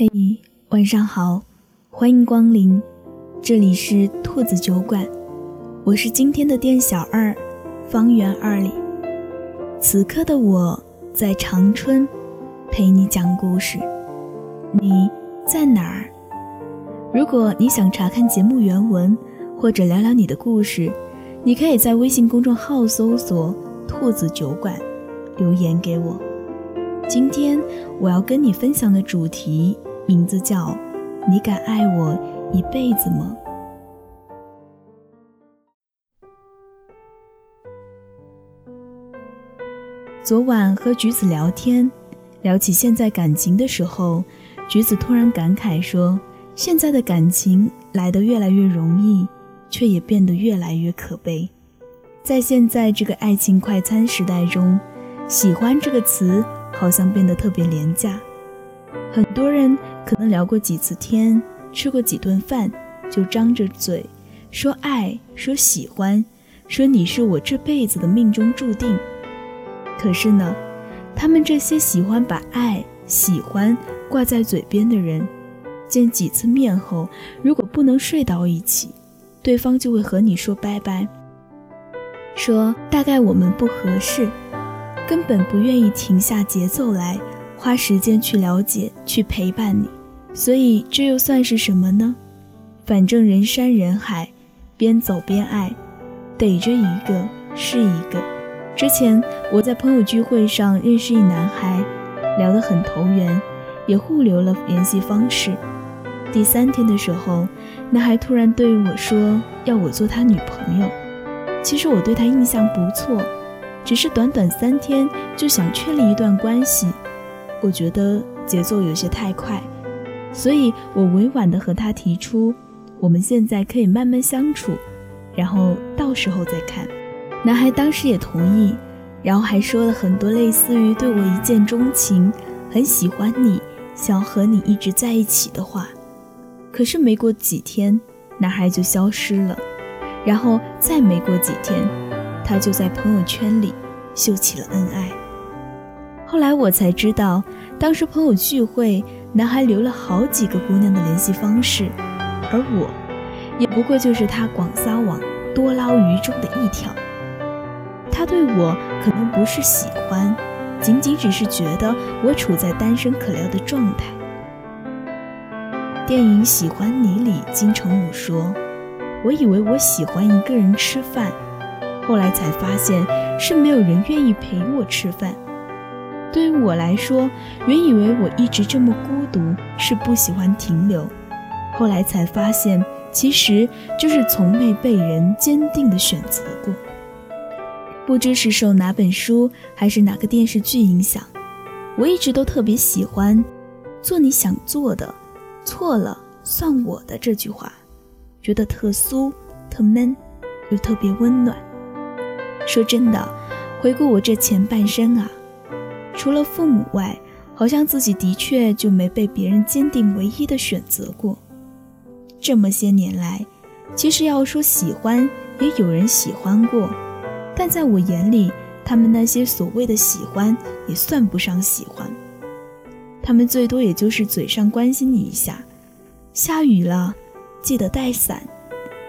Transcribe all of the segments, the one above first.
嘿，晚上好，欢迎光临，这里是兔子酒馆，我是今天的店小二，方圆二里。此刻的我在长春，陪你讲故事。你在哪儿？如果你想查看节目原文，或者聊聊你的故事，你可以在微信公众号搜索“兔子酒馆”，留言给我。今天我要跟你分享的主题。名字叫“你敢爱我一辈子吗？”昨晚和橘子聊天，聊起现在感情的时候，橘子突然感慨说：“现在的感情来得越来越容易，却也变得越来越可悲。在现在这个爱情快餐时代中，喜欢这个词好像变得特别廉价。”很多人可能聊过几次天，吃过几顿饭，就张着嘴说爱，说喜欢，说你是我这辈子的命中注定。可是呢，他们这些喜欢把爱、喜欢挂在嘴边的人，见几次面后，如果不能睡到一起，对方就会和你说拜拜，说大概我们不合适，根本不愿意停下节奏来。花时间去了解，去陪伴你，所以这又算是什么呢？反正人山人海，边走边爱，逮着一个是一个。之前我在朋友聚会上认识一男孩，聊得很投缘，也互留了联系方式。第三天的时候，男孩突然对我说要我做他女朋友。其实我对他印象不错，只是短短三天就想确立一段关系。我觉得节奏有些太快，所以我委婉地和他提出，我们现在可以慢慢相处，然后到时候再看。男孩当时也同意，然后还说了很多类似于对我一见钟情、很喜欢你、想和你一直在一起的话。可是没过几天，男孩就消失了，然后再没过几天，他就在朋友圈里秀起了恩爱。后来我才知道，当时朋友聚会，男孩留了好几个姑娘的联系方式，而我，也不过就是他广撒网、多捞鱼中的一条。他对我可能不是喜欢，仅仅只是觉得我处在单身可撩的状态。电影《喜欢你》里，金城武说：“我以为我喜欢一个人吃饭，后来才发现是没有人愿意陪我吃饭。”对于我来说，原以为我一直这么孤独，是不喜欢停留。后来才发现，其实就是从没被人坚定的选择过。不知是受哪本书还是哪个电视剧影响，我一直都特别喜欢“做你想做的，错了算我的”这句话，觉得特酥、特闷，又特别温暖。说真的，回顾我这前半生啊。除了父母外，好像自己的确就没被别人坚定唯一的选择过。这么些年来，其实要说喜欢，也有人喜欢过，但在我眼里，他们那些所谓的喜欢也算不上喜欢。他们最多也就是嘴上关心你一下，下雨了记得带伞，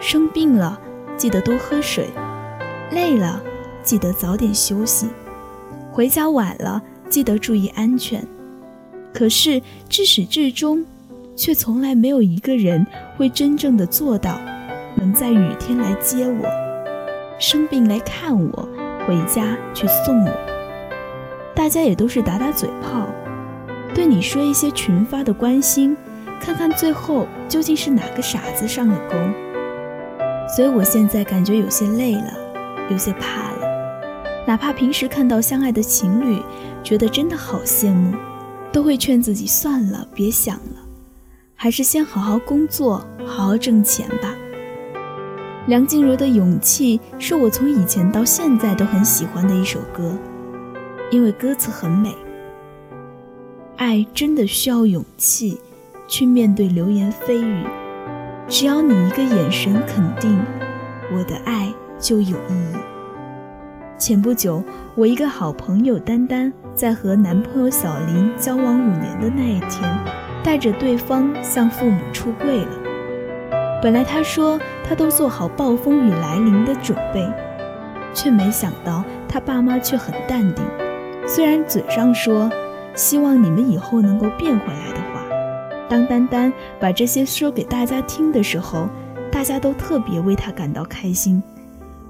生病了记得多喝水，累了记得早点休息，回家晚了。记得注意安全，可是至始至终，却从来没有一个人会真正的做到，能在雨天来接我，生病来看我，回家去送我。大家也都是打打嘴炮，对你说一些群发的关心，看看最后究竟是哪个傻子上了钩。所以我现在感觉有些累了，有些怕了。哪怕平时看到相爱的情侣，觉得真的好羡慕，都会劝自己算了，别想了，还是先好好工作，好好挣钱吧。梁静茹的《勇气》是我从以前到现在都很喜欢的一首歌，因为歌词很美。爱真的需要勇气，去面对流言蜚语。只要你一个眼神肯定，我的爱就有意义。前不久，我一个好朋友丹丹在和男朋友小林交往五年的那一天，带着对方向父母出柜了。本来她说她都做好暴风雨来临的准备，却没想到她爸妈却很淡定。虽然嘴上说希望你们以后能够变回来的话，当丹丹把这些说给大家听的时候，大家都特别为她感到开心，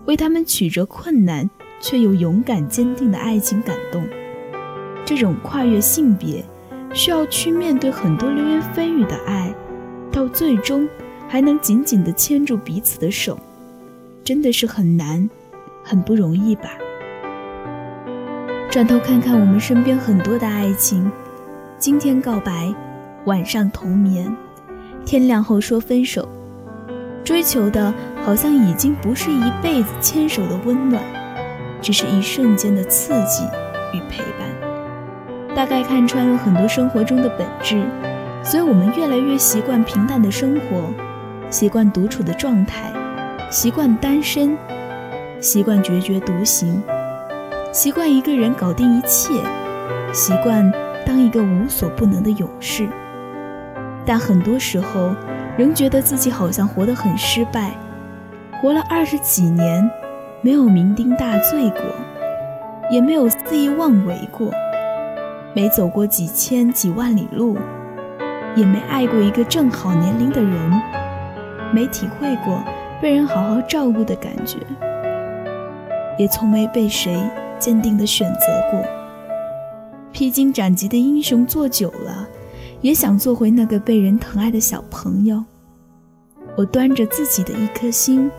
为他们曲折困难却又勇敢坚定的爱情感动。这种跨越性别，需要去面对很多流言蜚语的爱，到最终。还能紧紧地牵住彼此的手，真的是很难，很不容易吧？转头看看我们身边很多的爱情，今天告白，晚上同眠，天亮后说分手，追求的好像已经不是一辈子牵手的温暖，只是一瞬间的刺激与陪伴。大概看穿了很多生活中的本质，所以我们越来越习惯平淡的生活。习惯独处的状态，习惯单身，习惯决绝独行，习惯一个人搞定一切，习惯当一个无所不能的勇士。但很多时候，仍觉得自己好像活得很失败，活了二十几年，没有酩酊大醉过，也没有肆意妄为过，没走过几千几万里路，也没爱过一个正好年龄的人。没体会过被人好好照顾的感觉，也从没被谁坚定的选择过。披荆斩棘的英雄做久了，也想做回那个被人疼爱的小朋友。我端着自己的一颗心，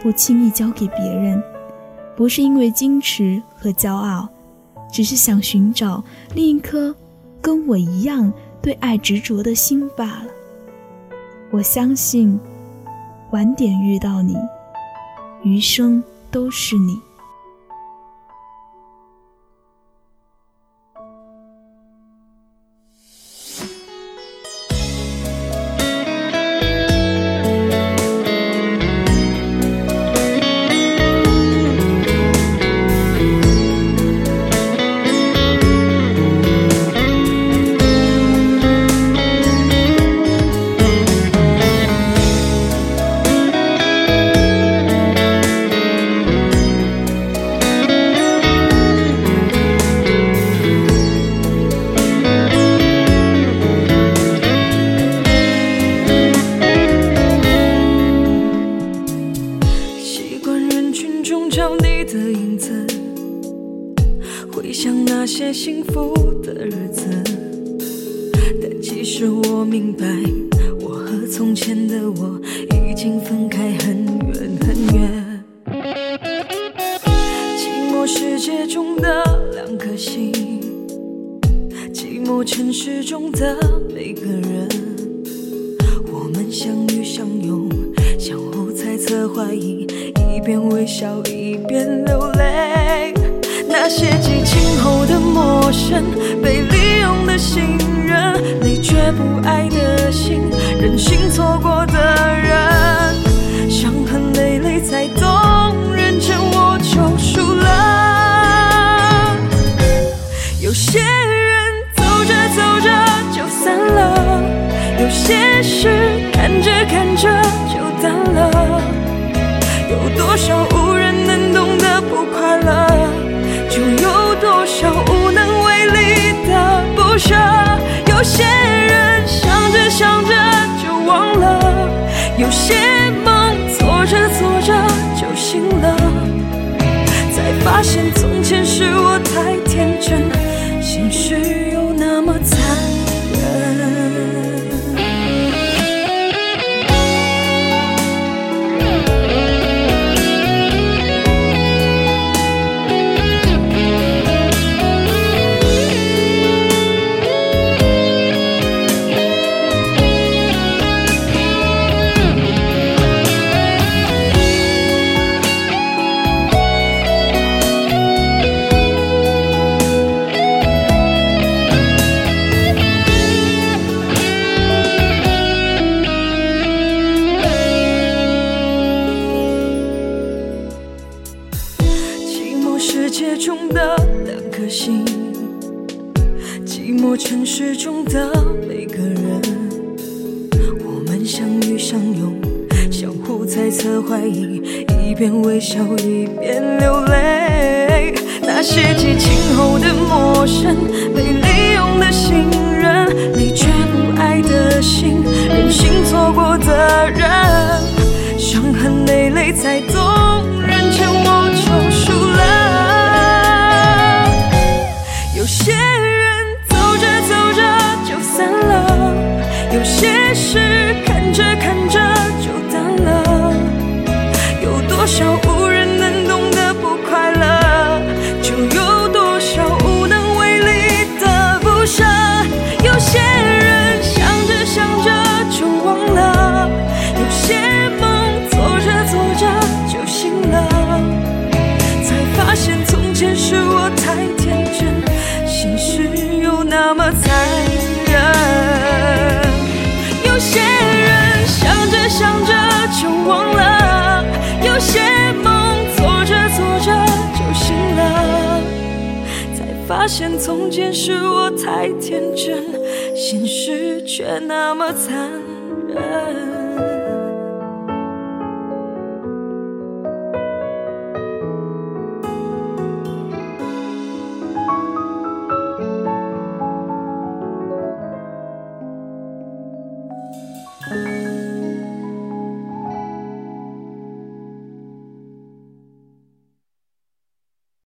不轻易交给别人，不是因为矜持和骄傲，只是想寻找另一颗跟我一样对爱执着的心罢了。我相信。晚点遇到你，余生都是你。其实我明白我和从前的我已经分开很远很远。寂寞世界中的两颗心寂寞城市中的每个人我们相遇相拥相互猜测怀疑一边微笑一边流泪。那些激情后的陌生，被利用的信任，你却不爱的心，任性错过的人，伤痕累累才懂。认真我就输了。有些人走着走着就散了。有些事看着看着就淡了。有多少无人能懂的不快乐？我有多少无能为力的不舍，有些人想着想着就忘了，有些梦做着做着就醒了，才发现从前是我太天真。我城市中的每个人。我们相遇相拥，相互猜测怀疑，一边微笑一边流泪。那些激情后的那么残忍。有些人想着想着就忘了，有些梦做着做着就醒了，才发现从前是我太天真，现实却那么残忍。